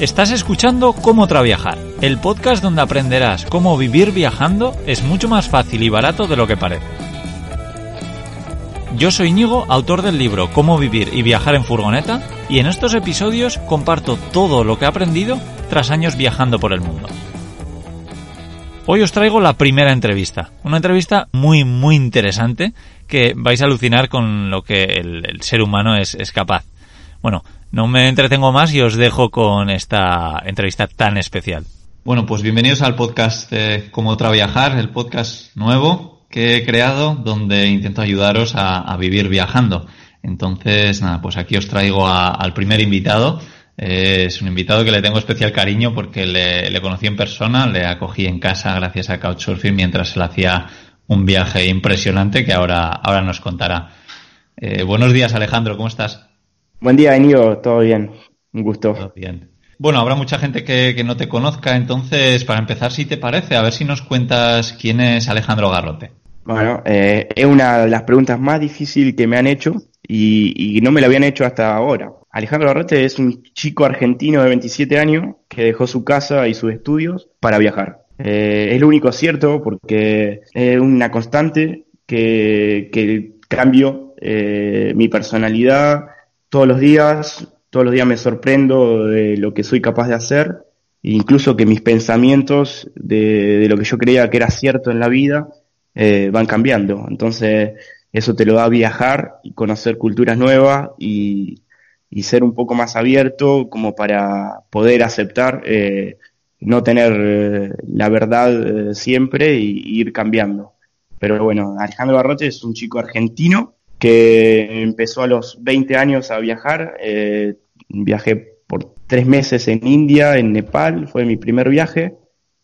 Estás escuchando Cómo Traviajar, el podcast donde aprenderás cómo vivir viajando es mucho más fácil y barato de lo que parece. Yo soy Íñigo, autor del libro Cómo vivir y viajar en furgoneta, y en estos episodios comparto todo lo que he aprendido tras años viajando por el mundo. Hoy os traigo la primera entrevista, una entrevista muy muy interesante que vais a alucinar con lo que el, el ser humano es, es capaz. Bueno, no me entretengo más y os dejo con esta entrevista tan especial. Bueno, pues bienvenidos al podcast de Cómo otra viajar, el podcast nuevo que he creado donde intento ayudaros a, vivir viajando. Entonces, nada, pues aquí os traigo al primer invitado. Eh, es un invitado que le tengo especial cariño porque le, le, conocí en persona, le acogí en casa gracias a Couchsurfing mientras él hacía un viaje impresionante que ahora, ahora nos contará. Eh, buenos días, Alejandro, ¿cómo estás? Buen día, Enigo, todo bien, un gusto. Todo bien. Bueno, habrá mucha gente que, que, no te conozca, entonces, para empezar, si te parece, a ver si nos cuentas quién es Alejandro Garrote. Bueno, eh, es una de las preguntas más difíciles que me han hecho y, y, no me la habían hecho hasta ahora. Alejandro Garrote es un chico argentino de 27 años que dejó su casa y sus estudios para viajar. Eh, es lo único cierto porque es una constante que, que cambio eh, mi personalidad, todos los días, todos los días me sorprendo de lo que soy capaz de hacer, e incluso que mis pensamientos de, lo que yo creía que era cierto en la vida eh, van cambiando. Entonces, eso te lo da viajar y conocer culturas nuevas y, ser un poco más abierto como para poder aceptar, eh, no tener eh, la verdad siempre y, y ir cambiando. Pero bueno, Alejandro Barrote es un chico argentino que empezó a los 20 años a viajar. Eh, viajé por tres meses en India, en Nepal, fue mi primer viaje.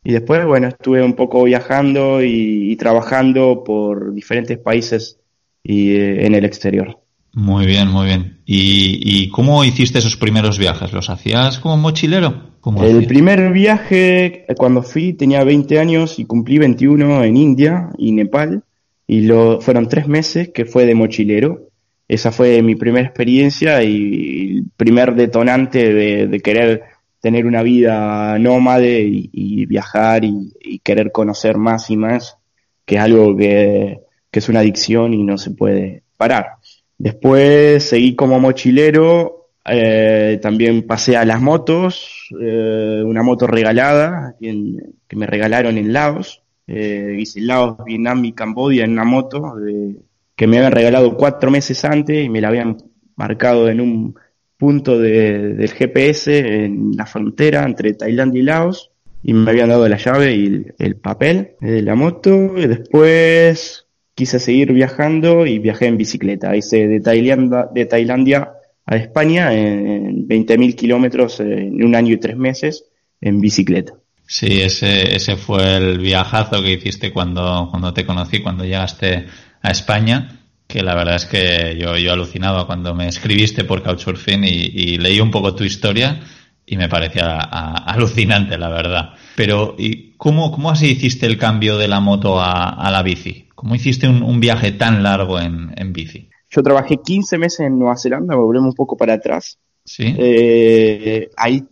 Y después, bueno, estuve un poco viajando y, y trabajando por diferentes países y eh, en el exterior. Muy bien, muy bien. ¿Y, ¿Y, cómo hiciste esos primeros viajes? ¿Los hacías como mochilero? ¿Cómo el hacías? primer viaje, cuando fui, tenía 20 años y cumplí 21 en India y Nepal y lo, fueron tres meses que fue de mochilero. Esa fue mi primera experiencia y el primer detonante de, querer tener una vida nómade y, viajar y, querer conocer más y más, que es algo que, que es una adicción y no se puede parar. Después seguí como mochilero, eh, también pasé a las motos, eh, una moto regalada que me regalaron en Laos, eh, hice Laos, Vietnam y Camboya en una moto de, que me habían regalado cuatro meses antes y me la habían marcado en un punto de, del GPS en la frontera entre Tailandia y Laos y me habían dado la llave y el, el papel de la moto y después quise seguir viajando y viajé en bicicleta. Hice de Tailandia, de Tailandia a España en 20.000 kilómetros en un año y tres meses en bicicleta. Sí, ese, ese fue el viajazo que hiciste cuando, cuando te conocí, cuando llegaste a España, que la verdad es que yo, yo alucinaba cuando me escribiste por Couchsurfing y, y leí un poco tu historia y me parecía a, a, alucinante, la verdad. Pero, ¿y cómo, cómo así hiciste el cambio de la moto a, a la bici? ¿Cómo hiciste un, un viaje tan largo en, en, bici? Yo trabajé 15 meses en Nueva Zelanda, volvemos un poco para atrás. Sí. Eh, ahí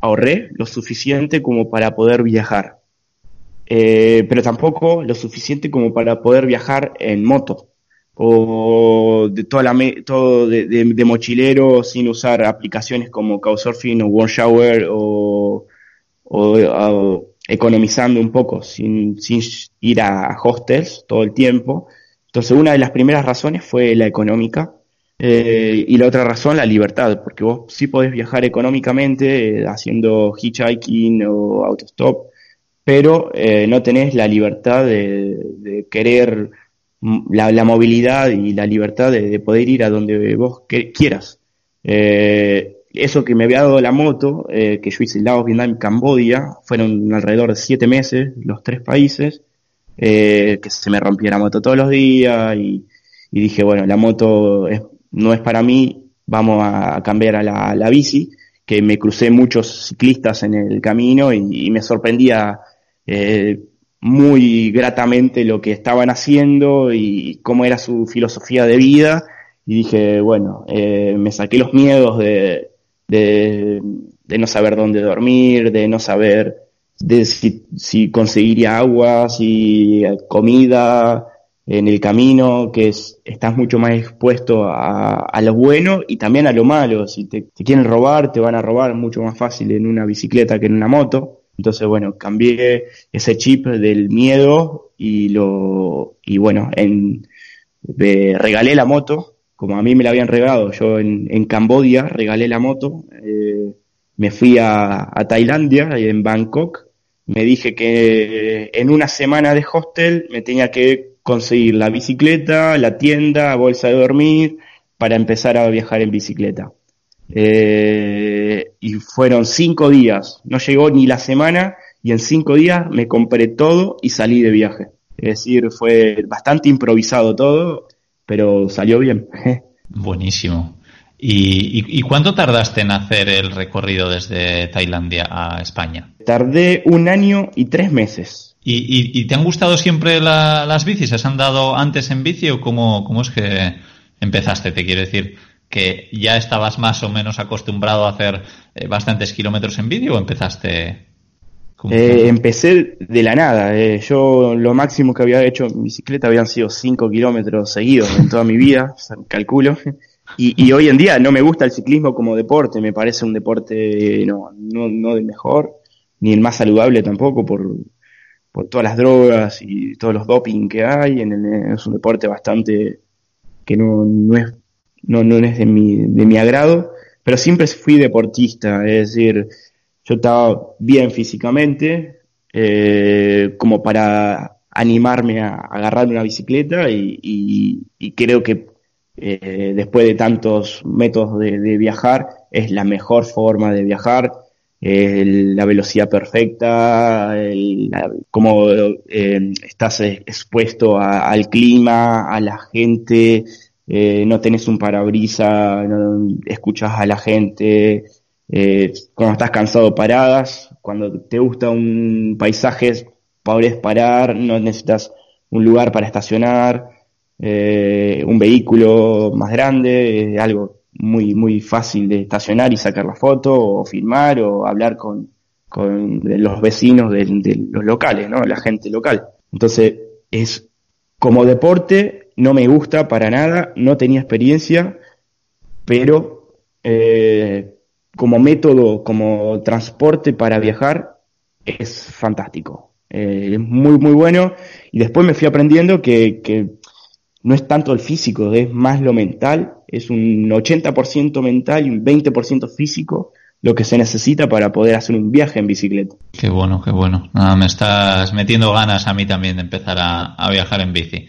ahorré lo suficiente como para poder viajar. Eh, pero tampoco lo suficiente como para poder viajar en moto o de toda la todo de, mochilero sin usar aplicaciones como Couchsurfing o One Shower o, o, o, economizando un poco sin, sin ir a hostels todo el tiempo. Entonces una de las primeras razones fue la económica eh, y la otra razón la libertad, porque vos sí podés viajar económicamente eh, haciendo hitchhiking o autostop, pero eh, no tenés la libertad de, de querer la, la, movilidad y la libertad de, de, poder ir a donde vos que, quieras. Eh, eso que me había dado la moto, eh, que yo hice Laos, Vietnam y Cambodia, fueron alrededor de siete meses, los tres países, que se me rompía la moto todos los días y, dije, bueno, la moto no es para mí, vamos a cambiar a la, bici, que me crucé muchos ciclistas en el camino y, me sorprendía eh, muy gratamente lo que estaban haciendo y cómo era su filosofía de vida. Y dije, bueno, eh, me saqué los miedos de, de, no saber dónde dormir, de no saber de si, si conseguiría agua, si comida en el camino, que es, estás mucho más expuesto a, lo bueno y también a lo malo. Si te, quieren robar, te van a robar mucho más fácil en una bicicleta que en una moto. Entonces, bueno, cambié ese chip del miedo y lo, y bueno, en, regalé la moto como a mí me la habían regalado, yo en, en Cambodia regalé la moto, eh, me fui a, a Tailandia, en Bangkok, me dije que en una semana de hostel me tenía que conseguir la bicicleta, la tienda, bolsa de dormir, para empezar a viajar en bicicleta. Eh, y fueron cinco días, no llegó ni la semana y en cinco días me compré todo y salí de viaje. Es decir, fue bastante improvisado todo pero salió bien. Buenísimo. ¿Y, cuánto tardaste en hacer el recorrido desde Tailandia a España? Tardé un año y tres meses. ¿Y, te han gustado siempre las bicis? ¿Has andado antes en bici o cómo, cómo es que empezaste? Te quiero decir que ya estabas más o menos acostumbrado a hacer eh, bastantes kilómetros en bici o empezaste eh, empecé de la nada. Eh. Yo lo máximo que había hecho en bicicleta habían sido 5 kilómetros seguidos en toda mi vida, calculo. Y, hoy en día no me gusta el ciclismo como deporte, me parece un deporte no, no, no el mejor, ni el más saludable tampoco por, por todas las drogas y todos los doping que hay. En es un deporte bastante que no, no, es, no, no es de mi, de mi agrado, pero siempre fui deportista, es decir, yo estaba bien físicamente, eh, como para animarme a, agarrar una bicicleta y, creo que eh, después de tantos métodos de, viajar es la mejor forma de viajar, la velocidad perfecta, cómo eh, estás expuesto al clima, a la gente, no tenés un parabrisa, no, escuchas a la gente, eh, cuando estás cansado paradas, cuando te gusta un paisaje podés parar, no necesitas un lugar para estacionar, eh, un vehículo más grande, algo muy, muy fácil de estacionar y sacar la foto o filmar o hablar con, con los vecinos de, los locales, ¿no? La gente local. Entonces, es como deporte, no me gusta para nada, no tenía experiencia, pero eh, como método, como transporte para viajar, es fantástico. Eh, es muy, muy bueno. Y después me fui aprendiendo que, que no es tanto el físico, es más lo mental. Es un 80% mental y un 20% físico lo que se necesita para poder hacer un viaje en bicicleta. Qué bueno, qué bueno. Me estás metiendo ganas a mí también de empezar a, viajar en bici.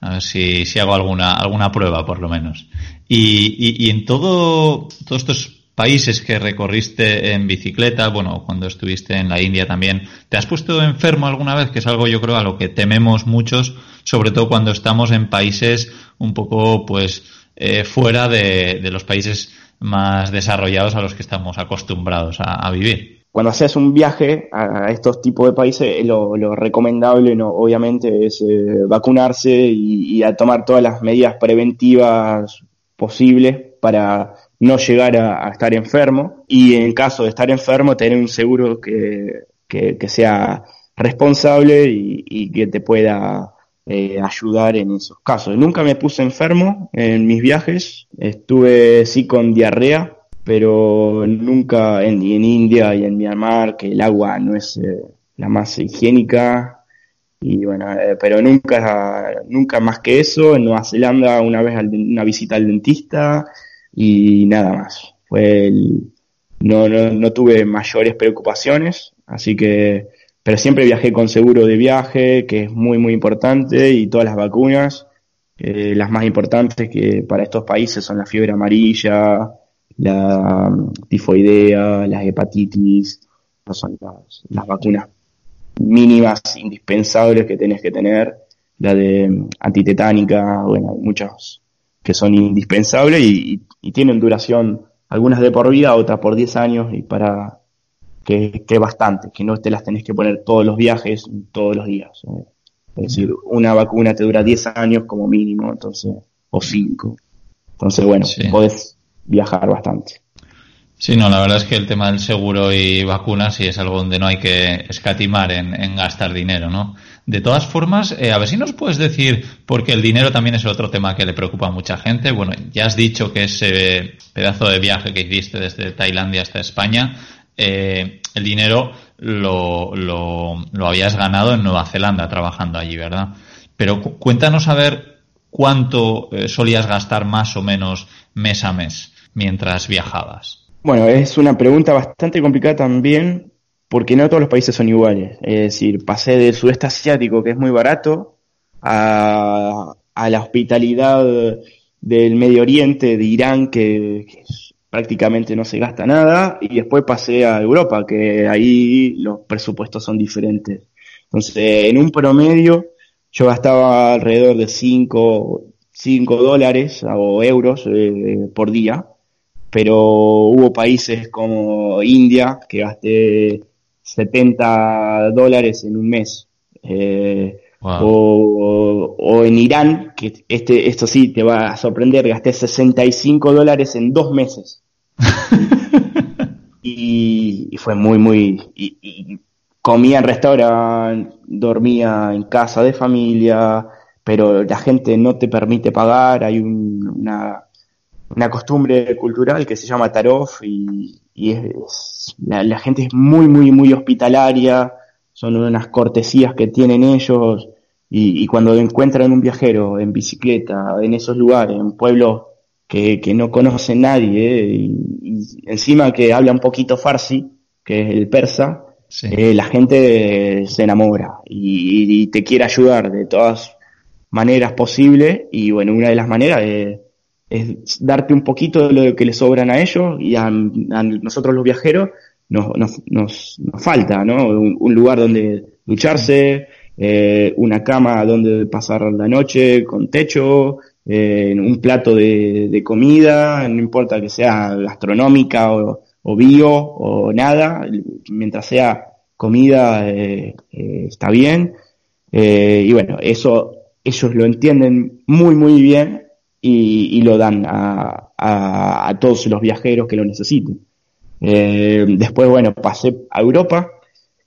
A ver si, si hago alguna, alguna prueba, por lo menos. Y, y, y en todo, todos estos países que recorriste en bicicleta, bueno, cuando estuviste en la India también, ¿te has puesto enfermo alguna vez? Que es algo yo creo a lo que tememos muchos, sobre todo cuando estamos en países un poco pues eh, fuera de, los países más desarrollados a los que estamos acostumbrados a, vivir. Cuando haces un viaje a estos tipos de países, lo, recomendable no, obviamente es eh, vacunarse y, y a tomar todas las medidas preventivas posibles para no llegar a, estar enfermo y en caso de estar enfermo tener un seguro que, que, sea responsable y, que te pueda eh, ayudar en esos casos. Nunca me puse enfermo en mis viajes, estuve sí con diarrea, pero nunca en, en India y en Myanmar, que el agua no es eh, la más higiénica, y bueno, eh, pero nunca, nunca más que eso, en Nueva Zelanda una vez una visita al dentista, y nada más. Fue no, no, no tuve mayores preocupaciones, así que, pero siempre viajé con seguro de viaje, que es muy, muy importante, y todas las vacunas, eh, las más importantes que para estos países son la fiebre amarilla, la mm, tifoidea, las hepatitis, son las, las vacunas mínimas indispensables que tenés que tener, la de mm, antitetánica, bueno, muchas que son indispensables y, tienen duración, algunas de por vida, otras por 10 años y para que, que bastante, que no te las tenés que poner todos los viajes, todos los días. ¿eh? Es decir, una vacuna te dura 10 años como mínimo, entonces, o 5. Entonces, bueno, podés viajar bastante. Sí, no, la verdad es que el tema del seguro y vacunas sí es algo donde no hay que escatimar en, gastar dinero, ¿no? De todas formas, eh, a ver si nos puedes decir, porque el dinero también es otro tema que le preocupa a mucha gente. Bueno, ya has dicho que ese pedazo de viaje que hiciste desde Tailandia hasta España, eh, el dinero lo, lo, habías ganado en Nueva Zelanda trabajando allí, ¿verdad? Pero cuéntanos a ver cuánto eh, solías gastar más o menos mes a mes mientras viajabas. Bueno, es una pregunta bastante complicada también porque no todos los países son iguales. Es decir, pasé del sudeste asiático, que es muy barato, a, la hospitalidad del Medio Oriente, de Irán, que, prácticamente no se gasta nada, y después pasé a Europa, que ahí los presupuestos son diferentes. Entonces, en un promedio, yo gastaba alrededor de 5 dólares o euros eh, por día pero hubo países como India que gasté 70 dólares en un mes. Eh, o, en Irán, que este, esto sí te va a sorprender, gasté 65 dólares en dos meses. y, fue muy, muy... Y, comía en restaurante, dormía en casa de familia, pero la gente no te permite pagar, hay una una costumbre cultural que se llama tarof y, es, la, gente es muy, muy, muy hospitalaria, son unas cortesías que tienen ellos y, cuando encuentran un viajero en bicicleta, en esos lugares, en pueblos que, que no conocen nadie y, encima que habla un poquito farsi, que es el persa, eh, la gente se enamora y, te quiere ayudar de todas maneras posibles y bueno, una de las maneras es es darte un poquito de lo que le sobran a ellos y a, nosotros los viajeros nos, nos, nos, falta, ¿no? Un, lugar donde ducharse, eh, una cama donde pasar la noche con techo, eh, un plato de, comida, no importa que sea gastronómica o, bio o nada, mientras sea comida eh, está bien. y bueno, eso ellos lo entienden muy, muy bien y, lo dan a, a, todos los viajeros que lo necesiten. Eh, después, bueno, pasé a Europa,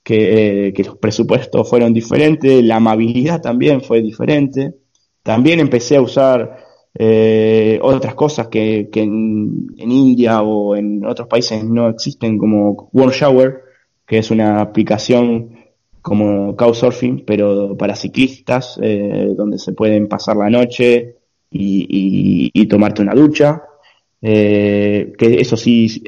que, que, los presupuestos fueron diferentes, la amabilidad también fue diferente. También empecé a usar eh, otras cosas que, que en, India o en otros países no existen, como World Shower, que es una aplicación como Couchsurfing, pero para ciclistas, eh, donde se pueden pasar la noche y, tomarte una ducha, eh, que eso sí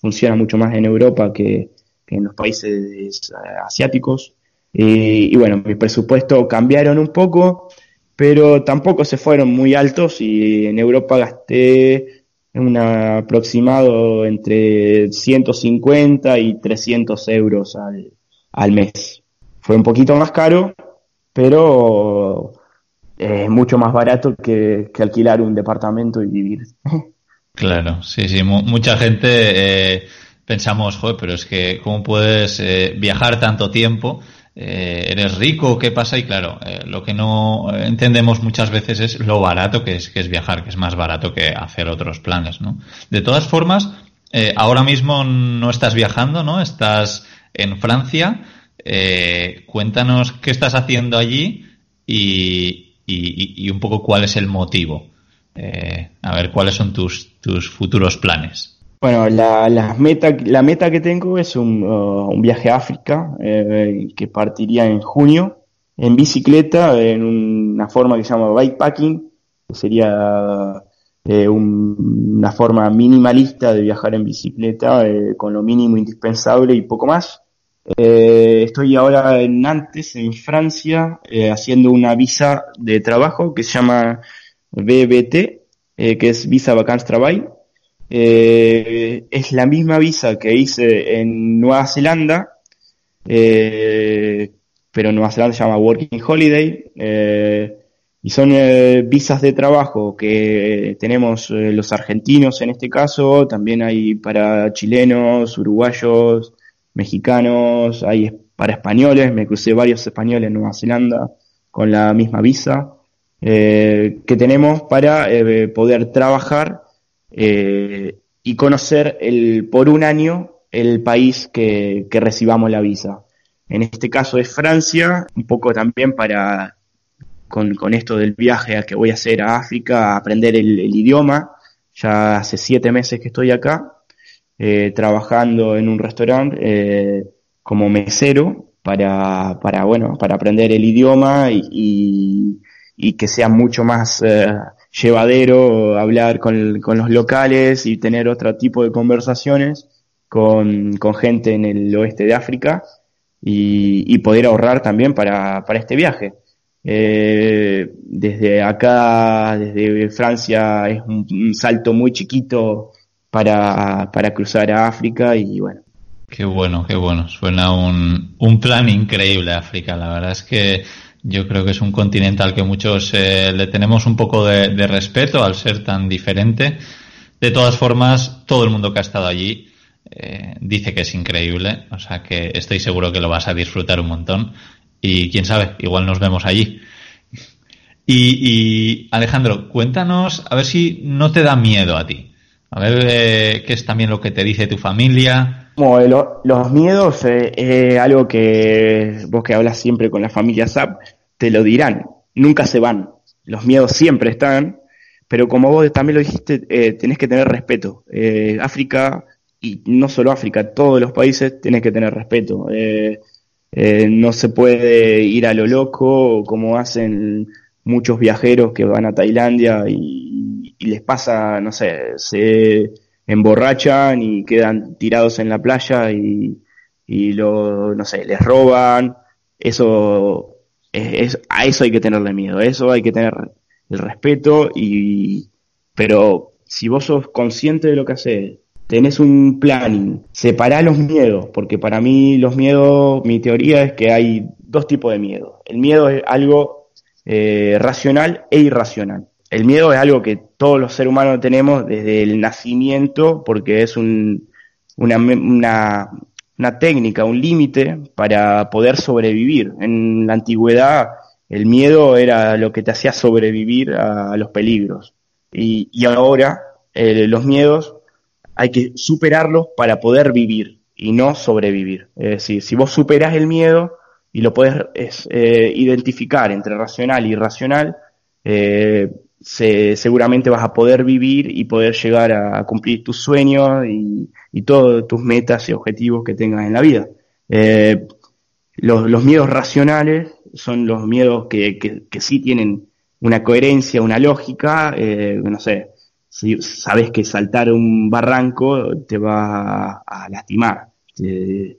funciona mucho más en Europa que, en los países asiáticos. y bueno, mi presupuesto cambiaron un poco, pero tampoco se fueron muy altos y en Europa gasté un aproximado entre 150 y 300 euros al, al mes. Fue un poquito más caro, pero es mucho más barato que, alquilar un departamento y vivir. Claro, sí, sí, mucha gente eh, pensamos, joder, pero es que cómo puedes eh, viajar tanto tiempo, eh, eres rico, ¿qué pasa? Y claro, lo que no entendemos muchas veces es lo barato que es, que es viajar, que es más barato que hacer otros planes, ¿no? De todas formas, ahora mismo no estás viajando, ¿no? Estás en Francia. cuéntanos qué estás haciendo allí y, y, un poco cuál es el motivo. Eh, a ver, cuáles son tus, tus futuros planes. Bueno, la, meta, la meta que tengo es un, uh, un viaje a África eh, que partiría en junio en bicicleta, en una forma que se llama bikepacking, que sería eh, una forma minimalista de viajar en bicicleta con lo mínimo indispensable y poco más. Eh, estoy ahora en Nantes, en Francia, haciendo una visa de trabajo que se llama BBT, eh, que es Visa Vacances Travail. Eh, es la misma visa que hice en Nueva Zelanda, eh, pero en Nueva Zelanda se llama Working Holiday. Y son visas de trabajo que tenemos los argentinos en este caso, también hay para chilenos, uruguayos, mexicanos, hay para españoles, me crucé varios españoles en Nueva Zelanda con la misma visa, eh, que tenemos para poder trabajar y conocer el, por un año el país que, que recibamos la visa. En este caso es Francia, un poco también para con, con, esto del viaje a que voy a hacer a África, a aprender el, idioma. Ya hace siete meses que estoy acá, eh, trabajando en un restaurante eh, como mesero para, para, bueno, para aprender el idioma y, que sea mucho más eh, llevadero hablar con, con, los locales y tener otro tipo de conversaciones con, con gente en el oeste de África y, y poder ahorrar también para, para este viaje. Eh, desde acá, desde Francia, es un, salto muy chiquito para, para, cruzar a África y bueno. Qué bueno, qué bueno. Suena un, un plan increíble África. La verdad es que yo creo que es un continente al que muchos eh, le tenemos un poco de, respeto al ser tan diferente. De todas formas, todo el mundo que ha estado allí eh, dice que es increíble, o sea que estoy seguro que lo vas a disfrutar un montón. Y quién sabe, igual nos vemos allí. Y, Alejandro, cuéntanos, a ver si no te da miedo a ti. A ver eh, qué es también lo que te dice tu familia. Los miedos es eh, algo que vos que hablas siempre con la familia SAP, te lo dirán. Nunca se van. Los miedos siempre están, pero como vos también lo dijiste, eh, tenés que tener respeto. África, y no solo África, todos los países tenés que tener respeto. Eh, no se puede ir a lo loco como hacen muchos viajeros que van a Tailandia y, les pasa, no sé, se emborrachan y quedan tirados en la playa y, y lo, no sé, les roban. Eso, es, a eso hay que tenerle miedo, eso hay que tener el respeto y, pero si vos sos consciente de lo que haces, tenés un planning, separá los miedos, porque para mí los miedos, mi teoría es que hay dos tipos de miedo. El miedo es algo eh, racional e irracional. El miedo es algo que todos los seres humanos tenemos desde el nacimiento, porque es un, una, una, una técnica, un límite para poder sobrevivir. En la antigüedad el miedo era lo que te hacía sobrevivir a, los peligros. Y, ahora eh, los miedos hay que superarlos para poder vivir y no sobrevivir. Es decir, si vos superás el miedo y lo puedes eh, identificar entre racional y irracional, eh, seguramente vas a poder vivir y poder llegar a, cumplir tus sueños y, y todas tus metas y objetivos que tengas en la vida. Eh, los, miedos racionales son los miedos que, que, sí tienen una coherencia, una lógica, no sé, si sabes que saltar un barranco te va a, lastimar. Eh,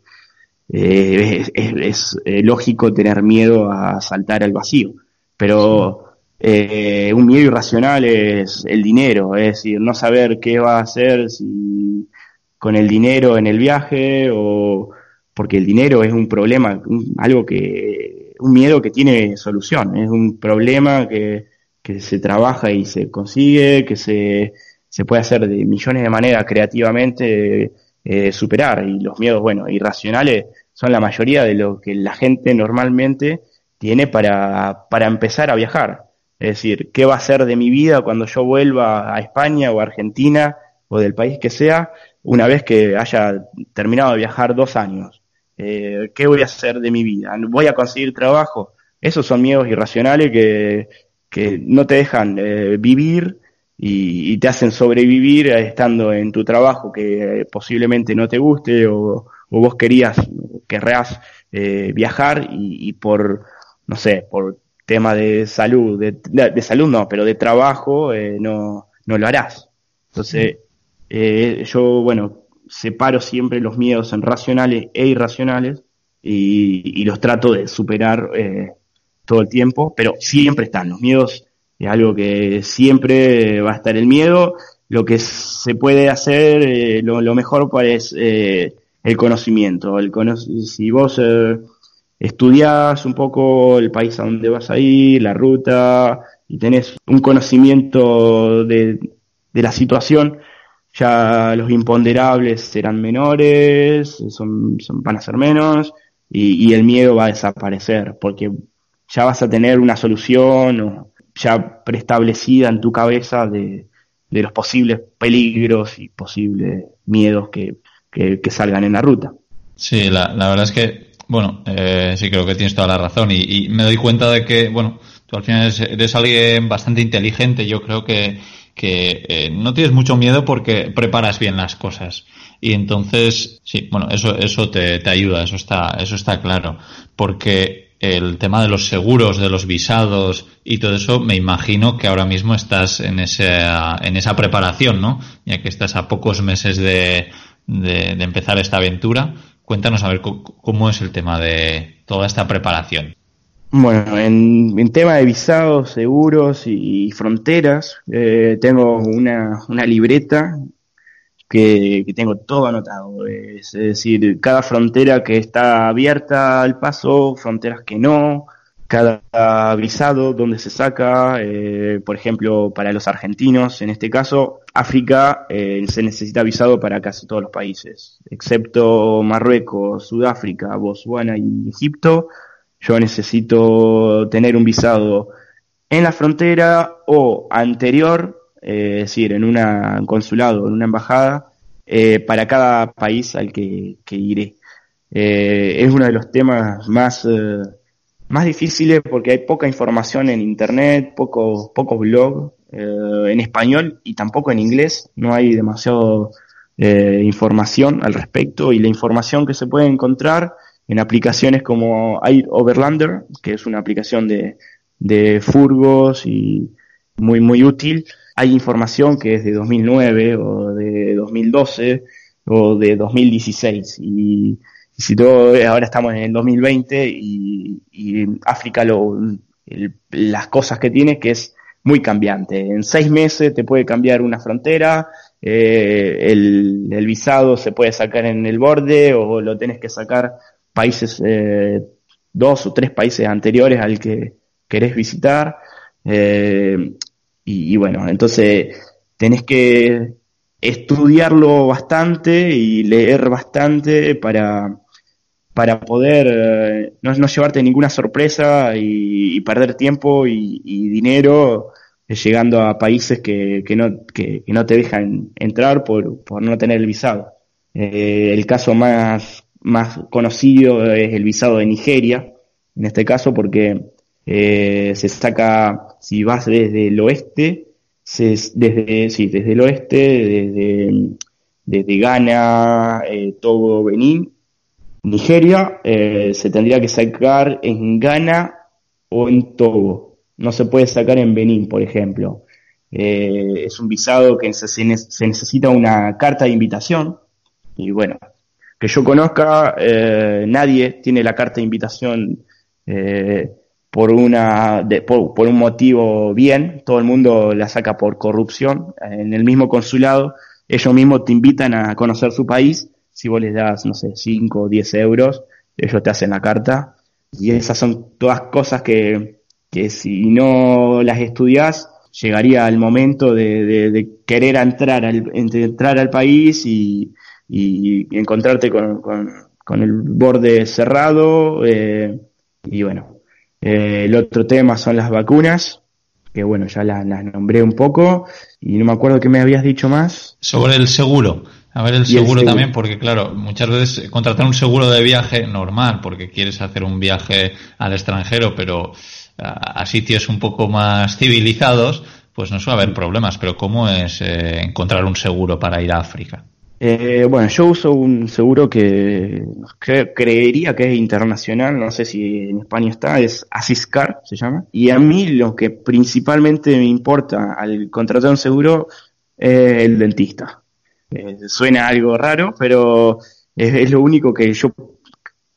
eh, es, eh, lógico tener miedo a saltar al vacío, pero un miedo irracional es el dinero, es decir, no saber qué va a hacer si con el dinero en el viaje o porque el dinero es un problema, algo que, un miedo que tiene solución, es un problema que que se trabaja y se consigue, que se, se puede hacer de millones de maneras creativamente eh, superar. Y los miedos, bueno, irracionales son la mayoría de lo que la gente normalmente tiene para, para empezar a viajar. Es decir, ¿qué va a ser de mi vida cuando yo vuelva a España o a Argentina o del país que sea una vez que haya terminado de viajar dos años? Eh, ¿Qué voy a hacer de mi vida? ¿Voy a conseguir trabajo? Esos son miedos irracionales que, que no te dejan eh, vivir y, te hacen sobrevivir estando en tu trabajo que posiblemente no te guste o, vos querías, querrás eh, viajar y, por, no sé, por tema de salud, de, salud no, pero de trabajo eh, no, no lo harás. Entonces, yo, bueno, separo siempre los miedos en racionales e irracionales y, los trato de superar todo el tiempo, pero siempre están. Los miedos es algo que siempre va a estar el miedo. lo que se puede hacer, eh, lo, mejor es eh, el conocimiento. El si vos estudias un poco el país a donde vas a ir, la ruta, y tenés un conocimiento de, de la situación, ya los imponderables serán menores, son, van a ser menos, y, y, el miedo va a desaparecer, porque ya vas a tener una solución ya preestablecida en tu cabeza de, de los posibles peligros y posibles miedos que, que, salgan en la ruta. Sí, la, la verdad es que, bueno, eh, sí creo que tienes toda la razón y, me doy cuenta de que, bueno, tú al final eres, alguien bastante inteligente, yo creo que, que eh, no tienes mucho miedo porque preparas bien las cosas. Y entonces, sí, bueno, eso, eso te, te ayuda, eso está, eso está claro. Porque el tema de los seguros, de los visados y todo eso, me imagino que ahora mismo estás en esa, en esa preparación, ¿no? Ya que estás a pocos meses de, de, empezar esta aventura. Cuéntanos a ver cómo es el tema de toda esta preparación. Bueno, en, tema de visados, seguros y, fronteras, eh, tengo una libreta que, tengo todo anotado. Es, decir, cada frontera que está abierta al paso, fronteras que no, cada visado, donde se saca, eh, por ejemplo, para los argentinos, en este caso, África eh, se necesita visado para casi todos los países, excepto Marruecos, Sudáfrica, Botswana y Egipto. Yo necesito tener un visado en la frontera o anterior eh, es decir, en un consulado, en una embajada, para cada país al que, iré. Eh, es uno de los temas más, más difíciles porque hay poca información en internet, pocos pocos blogs en español y tampoco en inglés. No hay demasiado información al respecto y la información que se puede encontrar en aplicaciones como Air Overlander, que es una aplicación de, de furgos y muy, muy útil, hay información que es de 2009 o de 2012 o de 2016 y, si todo ahora estamos en el 2020 y, y África lo, las cosas que tiene que es muy cambiante. En seis meses te puede cambiar una frontera, eh, el, visado se puede sacar en el borde o lo tenés que sacar países, eh, dos o tres países anteriores al que querés visitar. Eh, y, bueno, entonces tenés que estudiarlo bastante y leer bastante para, para poder eh, no, no, llevarte ninguna sorpresa y, perder tiempo y, dinero eh, llegando a países que, que, no, que, no te dejan entrar por, por no tener el visado. Eh, el caso más, más conocido es el visado de Nigeria, en este caso porque se saca, si vas desde el oeste, desde, sí, desde el oeste, desde, desde Ghana, Togo, Benín, Nigeria, eh, se tendría que sacar en Ghana o en Togo. No se puede sacar en Benín, por ejemplo. Eh, es un visado que se, necesita una carta de invitación. Y bueno, que yo conozca, eh, nadie tiene la carta de invitación eh, por una por, un motivo bien, todo el mundo la saca por corrupción. En el mismo consulado, ellos mismos te invitan a conocer su país. Si vos les das, no sé, 5 o 10 euros, ellos te hacen la carta. Y esas son todas cosas que, que si no las estudias, llegaría el momento de, querer entrar al, entrar al país y, y, encontrarte con, con, el borde cerrado. Eh, y bueno, eh, el otro tema son las vacunas, que bueno, ya las, nombré un poco y no me acuerdo qué me habías dicho más. Sobre el seguro. A ver el seguro, también, porque claro, muchas veces contratar un seguro de viaje normal, porque quieres hacer un viaje al extranjero, pero a, sitios un poco más civilizados, pues no suele haber problemas. Pero ¿cómo es eh, encontrar un seguro para ir a África? Eh, bueno, yo uso un seguro que, creería que es internacional, no sé si en España está, es Asiscar, se llama. Y a mí lo que principalmente me importa al contratar un seguro es el dentista. Eh, suena algo raro, pero es, lo único que yo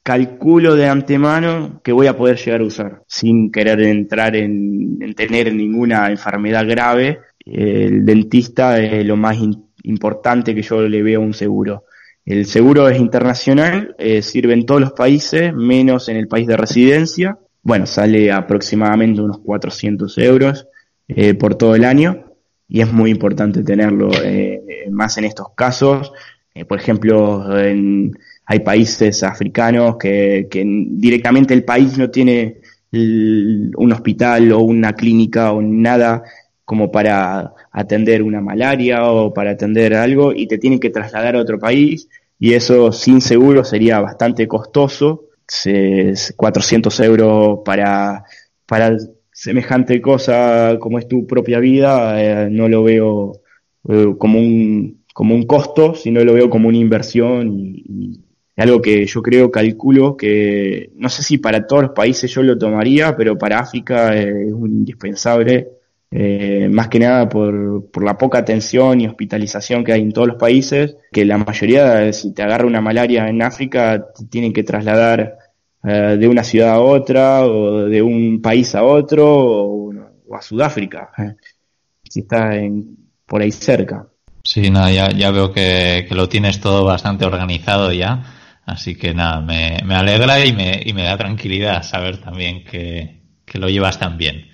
calculo de antemano que voy a poder llegar a usar, sin querer entrar en, en tener ninguna enfermedad grave el dentista es lo más importante que yo le veo a un seguro. El seguro es internacional, eh, sirve en todos los países, menos en el país de residencia. Bueno, sale aproximadamente unos 400 euros eh, por todo el año y es muy importante tenerlo, eh, más en estos casos. por ejemplo, hay países africanos que, que, directamente el país no tiene un hospital o una clínica o nada como para atender una malaria o para atender algo y te tienen que trasladar a otro país y eso sin seguro sería bastante costoso. 400 euros para, para semejante cosa como es tu propia vida, eh, no lo veo eh, como, un, como un costo, sino lo veo como una inversión y, algo que yo creo, calculo que no sé si para todos los países yo lo tomaría, pero para África es un indispensable eh, más que nada por, por, la poca atención y hospitalización que hay en todos los países, que la mayoría, si te agarra una malaria en África, te tienen que trasladar eh, de una ciudad a otra, o de un país a otro, o, a Sudáfrica, eh, si está en, por ahí cerca. Sí, nada, ya, ya veo que, que, lo tienes todo bastante organizado ya, así que nada, me, me alegra y me, y me da tranquilidad saber también que, que lo llevas tan bien.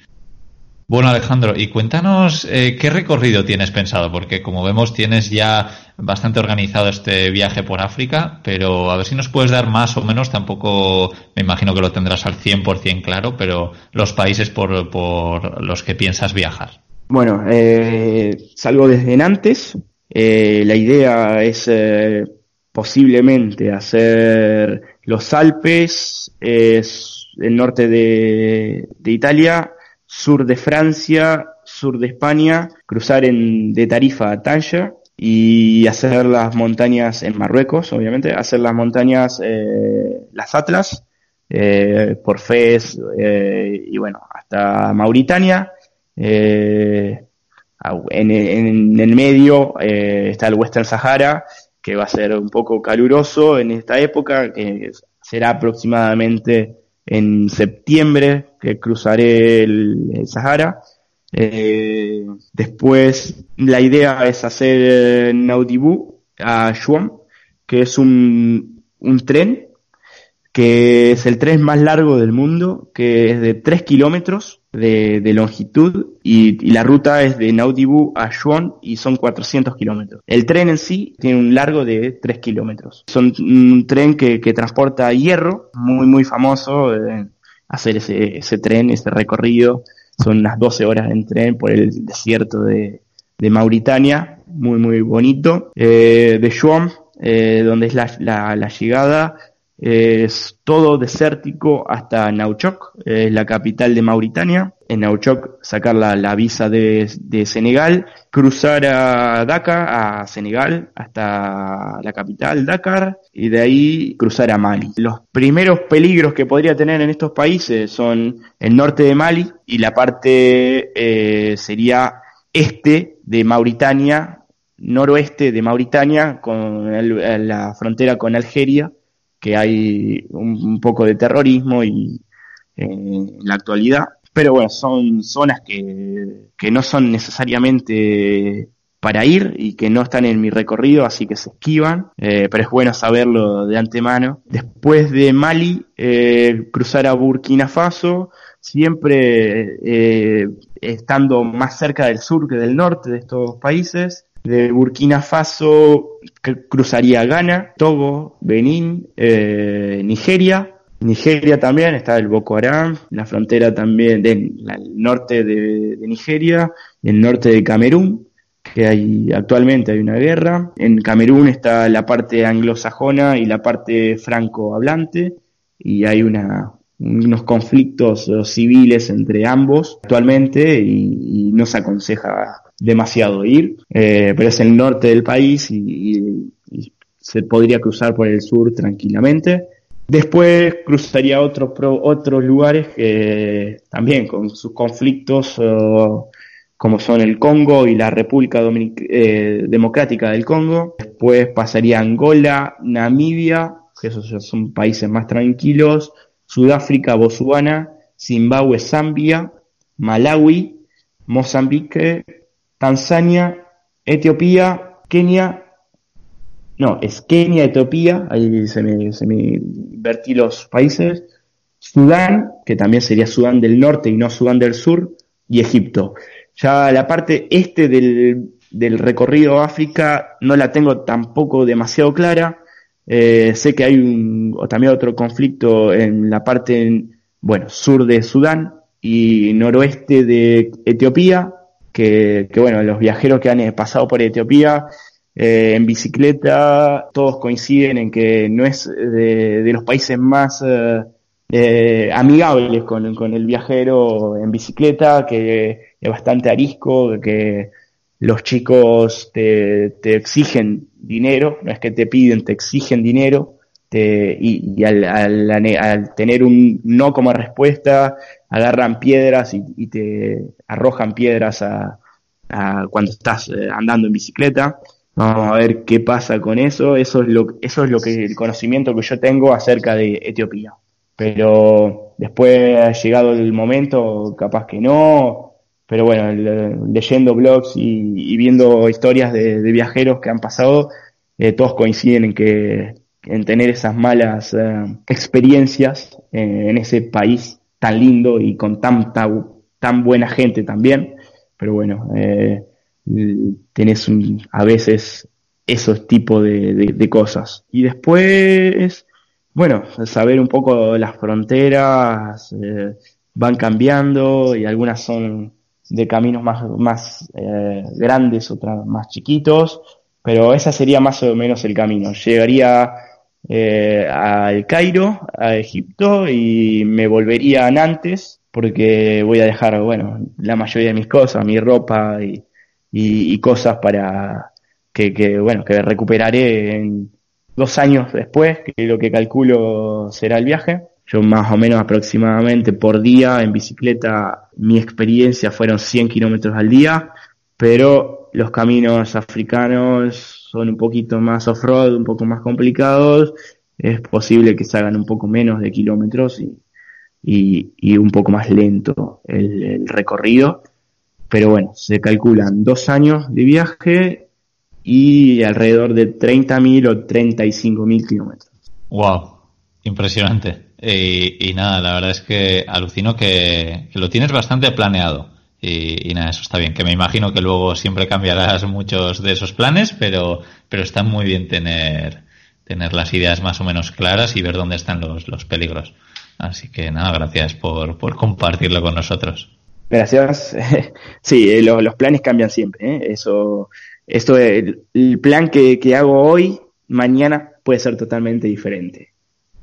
Bueno, Alejandro, y cuéntanos eh, qué recorrido tienes pensado, porque como vemos tienes ya bastante organizado este viaje por África, pero a ver si nos puedes dar más o menos, tampoco me imagino que lo tendrás al 100% claro, pero los países por, por los que piensas viajar. Bueno, eh, salgo desde Nantes, eh, la idea es eh, posiblemente hacer los Alpes, es el norte de Italia, sur de Francia, sur de España, cruzar en, de Tarifa a Tánger y hacer las montañas en Marruecos, obviamente, hacer las montañas, eh, las Atlas, eh, por Fez eh, y bueno, hasta Mauritania. en, en, el medio está el Western Sahara, que va a ser un poco caluroso en esta época, que será aproximadamente en septiembre, que cruzaré el, Sahara. Eh, después, la idea es hacer Naudibú a Shuam, que es un, un tren, que es el tren más largo del mundo, que es de 3 kilómetros, de, longitud y, la ruta es de Naudibu a Xuan y son 400 kilómetros. El tren en sí tiene un largo de 3 kilómetros. Son un tren que, transporta hierro, muy muy famoso, eh, hacer ese, tren, ese recorrido. Son unas 12 horas en tren por el desierto de, Mauritania, muy muy bonito. Eh, de Xuan, eh, donde es la llegada, es todo desértico hasta Nauchok, la capital de Mauritania. En Nauchok sacar la, visa de, Senegal, cruzar a Dakar, a Senegal, hasta la capital, Dakar, y de ahí cruzar a Mali. Los primeros peligros que podría tener en estos países son el norte de Mali y la parte eh, sería este de Mauritania, noroeste de Mauritania, con la frontera con Algeria que hay un, poco de terrorismo y eh, en la actualidad. Pero bueno, son zonas que, que no son necesariamente para ir y que no están en mi recorrido, así que se esquivan, eh, pero es bueno saberlo de antemano. Después de Mali, eh, cruzar a Burkina Faso, siempre eh, estando más cerca del sur que del norte de estos países, de Burkina Faso cruzaría Ghana, Togo, Benín, eh, Nigeria. Nigeria también, está el Boko Haram, la frontera también del norte de, Nigeria, el norte de Camerún, que hay actualmente hay una guerra. En Camerún está la parte anglosajona y la parte franco-hablante, y hay una, unos conflictos eh, civiles entre ambos actualmente y, y no se aconseja demasiado ir, eh, pero es el norte del país y, se podría cruzar por el sur tranquilamente. Después cruzaría otros otros lugares que también con sus conflictos como son el Congo y la República eh, Democrática del Congo. Después pasaría Angola, Namibia, que esos son países más tranquilos, Sudáfrica, Botswana, Zimbabue, Zambia, Malawi, Mozambique, Tanzania, Etiopía, Kenia, no, es Kenia, Etiopía, ahí se me, se me invertí los países, Sudán, que también sería Sudán del Norte y no Sudán del Sur, y Egipto. Ya la parte este del, del recorrido África no la tengo tampoco demasiado clara. Eh, sé que hay un, o también otro conflicto en la parte, bueno, sur de Sudán y noroeste de Etiopía, que, bueno, los viajeros que han pasado por Etiopía eh, en bicicleta, todos coinciden en que no es de, de los países más eh, eh, amigables con, con, el viajero en bicicleta, que es bastante arisco, que los chicos te, te exigen dinero, no es que te piden, te exigen dinero, te, y, al, al, tener un no como respuesta, agarran piedras y, te arrojan piedras a, a cuando estás eh, andando en bicicleta. Vamos a ver qué pasa con eso. Eso es lo, eso es lo que el conocimiento que yo tengo acerca de Etiopía. Pero después ha llegado el momento, capaz que no. Pero bueno, leyendo blogs y, viendo historias de, de, viajeros que han pasado, eh, todos coinciden en que en tener esas malas eh, experiencias en, en ese país tan lindo y con tan, tan, buena gente también. Pero bueno, eh, tenés a veces esos tipos de, cosas. Y después, bueno, saber un poco las fronteras eh, van cambiando y algunas son de caminos más, más eh, grandes, otras más chiquitos, pero esa sería más o menos el camino. Llegaría eh, al Cairo, a Egipto y me volvería a Nantes porque voy a dejar, bueno, la mayoría de mis cosas, mi ropa y, y, cosas para que, bueno, que recuperaré en dos años después, que lo que calculo será el viaje. Yo más o menos aproximadamente por día en bicicleta, mi experiencia fueron 100 kilómetros al día, pero los caminos africanos son un poquito más off-road, un poco más complicados, es posible que se hagan un poco menos de kilómetros y, un poco más lento el, recorrido. Pero bueno, se calculan dos años de viaje y alrededor de 30.000 o 35.000 kilómetros. ¡Wow! Impresionante. Y, y, nada, la verdad es que alucino que lo tienes bastante planeado. Y, y, nada, eso está bien. Que me imagino que luego siempre cambiarás muchos de esos planes, pero, pero está muy bien tener, tener las ideas más o menos claras y ver dónde están los, los peligros. Así que nada, gracias por, por compartirlo con nosotros. Gracias. Sí, eh, los, los planes cambian siempre. ¿eh? Eso, esto, el, plan que, que hago hoy, mañana puede ser totalmente diferente.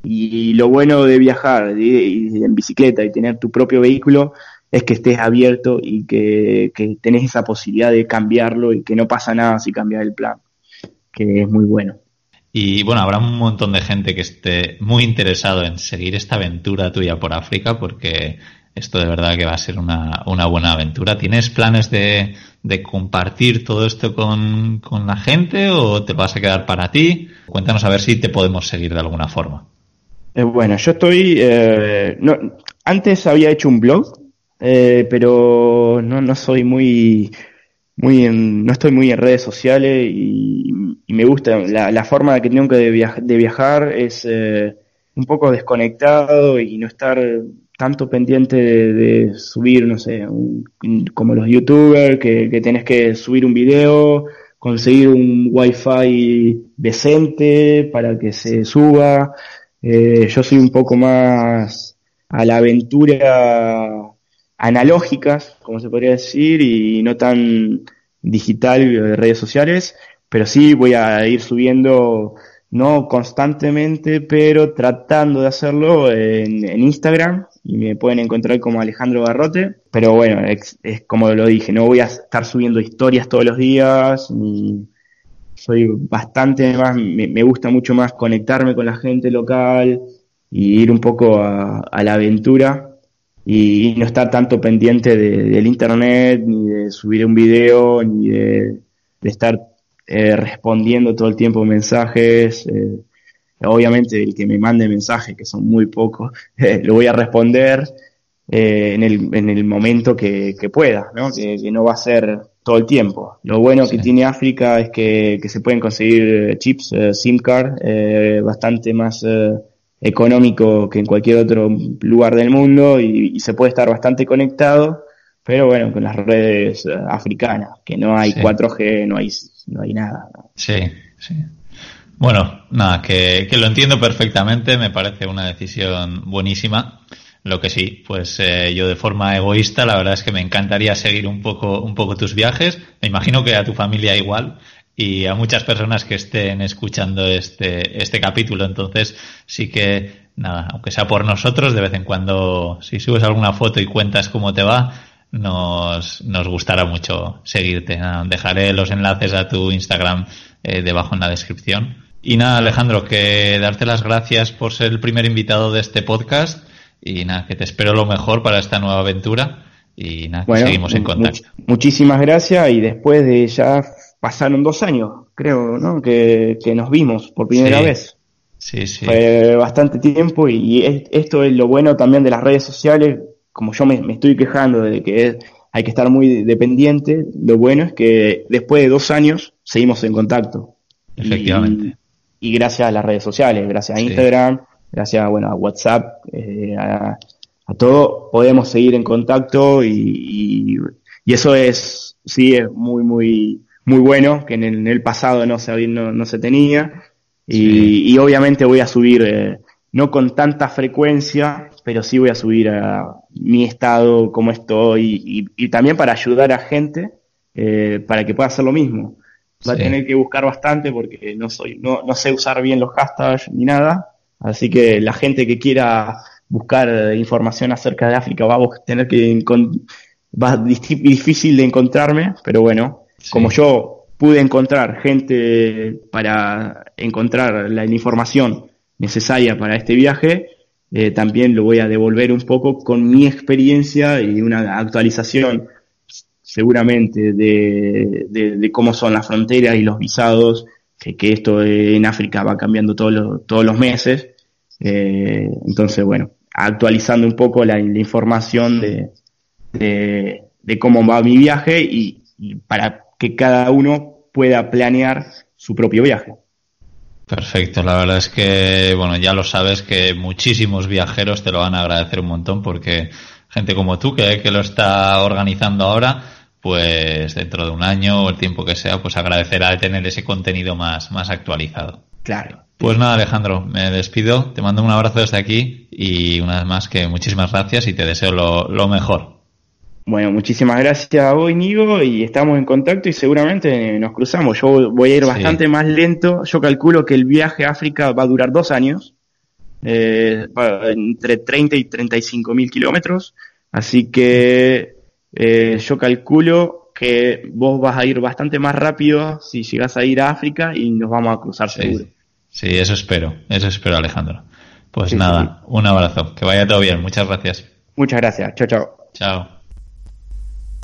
Y lo bueno de viajar en bicicleta y tener tu propio vehículo es que estés abierto y que, que tenés esa posibilidad de cambiarlo y que no pasa nada si cambias el plan, que es muy bueno. Y bueno, habrá un montón de gente que esté muy interesado en seguir esta aventura tuya por África porque esto de verdad que va a ser una, una buena aventura. ¿Tienes planes de, de compartir todo esto con, con, la gente o te vas a quedar para ti? Cuéntanos a ver si te podemos seguir de alguna forma. Eh, bueno, yo estoy... Eh, no, antes había hecho un blog eh, pero no, no soy muy, muy en, no estoy muy en redes sociales y, me gusta la, la, forma que tengo de, viajar, de viajar es eh, un poco desconectado y no estar tanto pendiente de, de subir, no sé, un, como los youtubers, que, que tenés que subir un video, conseguir un wifi decente para que se suba. Eh, yo soy un poco más a la aventura analógicas, como se podría decir, y no tan digital de redes sociales, pero sí voy a ir subiendo, no constantemente, pero tratando de hacerlo en, Instagram, y me pueden encontrar como Alejandro Garrote, pero bueno, es, como lo dije, no voy a estar subiendo historias todos los días, ni soy bastante más, me, gusta mucho más conectarme con la gente local y ir un poco a la aventura y no estar tanto pendiente de, del internet, ni de subir un video, ni de, de estar eh, respondiendo todo el tiempo mensajes. Eh, obviamente el que me mande mensajes, que son muy pocos, eh, lo voy a responder en, el, en el momento que, que pueda, ¿no? Que, que, no va a ser todo el tiempo. Lo bueno que tiene África es que, se pueden conseguir chips, SIM card, bastante más económico que en cualquier otro lugar del mundo y, se puede estar bastante conectado, pero bueno, con las redes eh, africanas, que no hay 4G, no hay, no hay nada. Sí, sí. Bueno, nada, que, que, lo entiendo perfectamente, me parece una decisión buenísima. Lo que sí, pues eh, yo de forma egoísta, la verdad es que me encantaría seguir un poco, un poco tus viajes. Me imagino que a tu familia igual y a muchas personas que estén escuchando este, este capítulo. Entonces, sí que, nada, aunque sea por nosotros, de vez en cuando, si subes alguna foto y cuentas cómo te va, nos, nos gustará mucho seguirte. dejaré los enlaces a tu Instagram eh, debajo en la descripción. Y nada, Alejandro, que darte las gracias por ser el primer invitado de este podcast y nada, que te espero lo mejor para esta nueva aventura y nada, seguimos en contacto. muchísimas gracias y después de ya pasaron dos años, creo, ¿no? Que, nos vimos por primera vez. Sí, sí. Fue bastante tiempo y, esto es lo bueno también de las redes sociales, como yo me, estoy quejando de que hay que estar muy dependiente, lo bueno es que después de dos años seguimos en contacto. Efectivamente. Y, gracias a las redes sociales, gracias a Instagram, gracias bueno, a WhatsApp, eh, a, todo, podemos seguir en contacto y, y, eso es, sí, es muy, muy, muy bueno, que en el, pasado no se, no, se tenía. Y, obviamente voy a subir, eh, no con tanta frecuencia, pero sí voy a subir a mi estado, cómo estoy, y, también para ayudar a gente eh, para que pueda hacer lo mismo. Va a tener que buscar bastante porque no soy, no, no sé usar bien los hashtags ni nada. Así que la gente que quiera buscar información acerca de África va a tener que va difícil de encontrarme, pero bueno, como yo pude encontrar gente para encontrar la, información necesaria para este viaje, eh, también lo voy a devolver un poco con mi experiencia y una actualización seguramente de, cómo son las fronteras y los visados, que, esto en África va cambiando todos los, todos los meses. Eh, entonces, bueno, actualizando un poco la, información de, de, cómo va mi viaje y, y para que cada uno pueda planear su propio viaje. Perfecto, la verdad es que, bueno, ya lo sabes que muchísimos viajeros te lo van a agradecer un montón porque gente como tú que, que lo está organizando ahora, pues dentro de un año o el tiempo que sea, pues agradecerá de tener ese contenido más, más actualizado. Claro. Pues nada, Alejandro, me despido, te mando un abrazo desde aquí y una vez más que muchísimas gracias y te deseo lo, lo mejor. Bueno, muchísimas gracias a vos, Nigo, y estamos en contacto y seguramente nos cruzamos. Yo voy a ir bastante más lento. Yo calculo que el viaje a África va a durar dos años, eh, entre 30 y 35 mil kilómetros. Así que eh, yo calculo que vos vas a ir bastante más rápido si llegas a ir a África y nos vamos a cruzar seguro. Sí, eso espero, eso espero, Alejandro. Pues nada, un abrazo, que vaya todo bien, muchas gracias. Muchas gracias, chao, chao. Chao.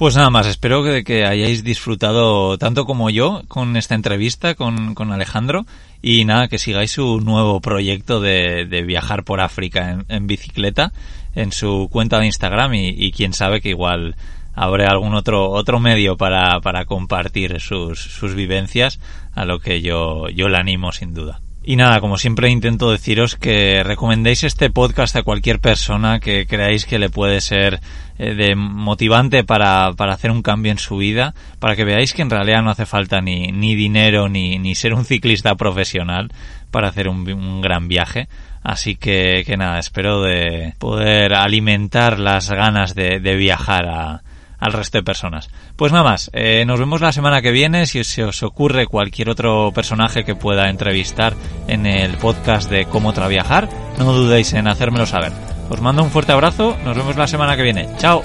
Pues nada más, espero que, hayáis disfrutado tanto como yo con esta entrevista con, Alejandro y nada, que sigáis su nuevo proyecto de, viajar por África en, bicicleta en su cuenta de Instagram y, quién sabe que igual habrá algún otro, otro medio para, para compartir sus, sus vivencias a lo que yo, yo le animo sin duda. Y nada, como siempre intento deciros que recomendéis este podcast a cualquier persona que creáis que le puede ser eh, de motivante para, para hacer un cambio en su vida, para que veáis que en realidad no hace falta ni, ni dinero ni, ni ser un ciclista profesional para hacer un, un gran viaje. Así que, que nada, espero de poder alimentar las ganas de, de viajar a, al resto de personas. Pues nada más, eh, nos vemos la semana que viene. Si se os ocurre cualquier otro personaje que pueda entrevistar en el podcast de Cómo Traviajar, no dudéis en hacérmelo saber. Os mando un fuerte abrazo, nos vemos la semana que viene. Chao.